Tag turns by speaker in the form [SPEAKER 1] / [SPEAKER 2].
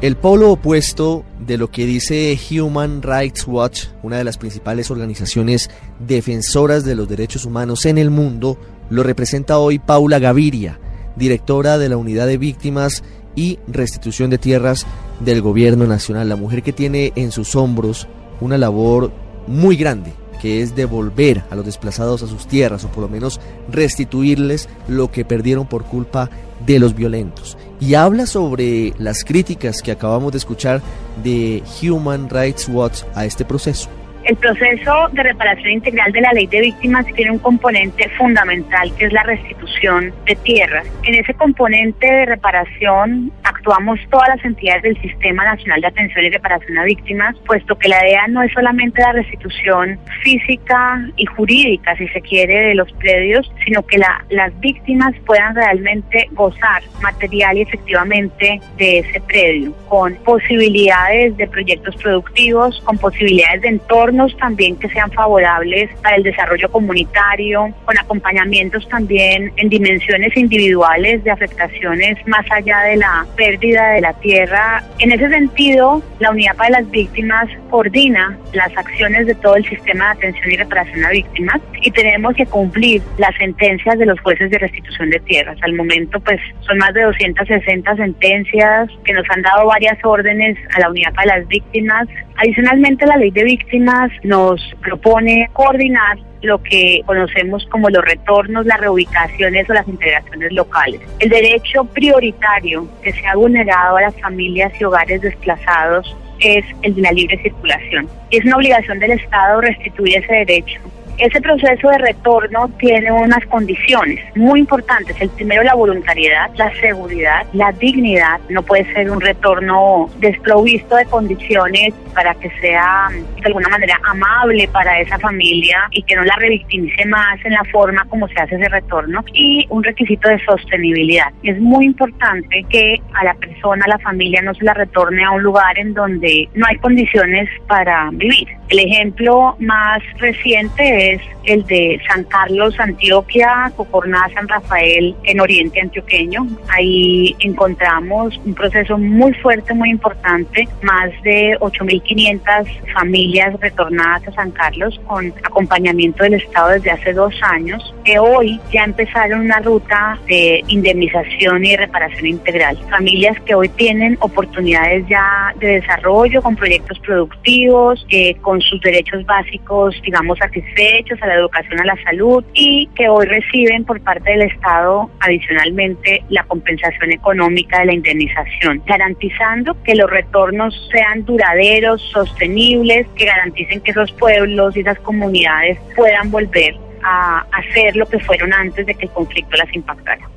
[SPEAKER 1] El polo opuesto de lo que dice Human Rights Watch, una de las principales organizaciones defensoras de los derechos humanos en el mundo, lo representa hoy Paula Gaviria, directora de la Unidad de Víctimas y Restitución de Tierras del Gobierno Nacional, la mujer que tiene en sus hombros una labor muy grande que es devolver a los desplazados a sus tierras o por lo menos restituirles lo que perdieron por culpa de los violentos. Y habla sobre las críticas que acabamos de escuchar de Human Rights Watch a este proceso.
[SPEAKER 2] El proceso de reparación integral de la ley de víctimas tiene un componente fundamental que es la restitución de tierras. En ese componente de reparación actuamos todas las entidades del Sistema Nacional de Atención y Reparación a Víctimas, puesto que la idea no es solamente la restitución física y jurídica, si se quiere, de los predios, sino que las víctimas puedan realmente gozar material y efectivamente de ese predio, con posibilidades de proyectos productivos, con posibilidades de entorno también que sean favorables para el desarrollo comunitario, con acompañamientos también en dimensiones individuales de afectaciones más allá de la pérdida de la tierra. En ese sentido, la Unidad para las Víctimas coordina las acciones de todo el sistema de atención y reparación a víctimas y tenemos que cumplir las sentencias de los jueces de restitución de tierras. Al momento, pues son más de 260 sentencias que nos han dado varias órdenes a la Unidad para las Víctimas. Adicionalmente, la ley de víctimas nos propone coordinar lo que conocemos como los retornos, las reubicaciones o las integraciones locales. El derecho prioritario que se ha vulnerado a las familias y hogares desplazados es el de la libre circulación. Es una obligación del Estado restituir ese derecho ese proceso de retorno tiene unas condiciones muy importantes. El primero, la voluntariedad, la seguridad, la dignidad. No puede ser un retorno desprovisto de condiciones para que sea de alguna manera amable para esa familia y que no la revictimice más en la forma como se hace ese retorno. Y un requisito de sostenibilidad. Es muy importante que a la persona, a la familia, no se la retorne a un lugar en donde no hay condiciones para vivir. El ejemplo más reciente es el de San Carlos, Antioquia, Cocorná, San Rafael, en Oriente Antioqueño. Ahí encontramos un proceso muy fuerte, muy importante, más de 8.500 familias retornadas a San Carlos con acompañamiento del Estado desde hace dos años, que hoy ya empezaron una ruta de indemnización y reparación integral. Familias que hoy tienen oportunidades ya de desarrollo con proyectos productivos, eh, sus derechos básicos, digamos, satisfechos a la educación, a la salud y que hoy reciben por parte del Estado adicionalmente la compensación económica de la indemnización, garantizando que los retornos sean duraderos, sostenibles, que garanticen que esos pueblos y esas comunidades puedan volver a hacer lo que fueron antes de que el conflicto las impactara.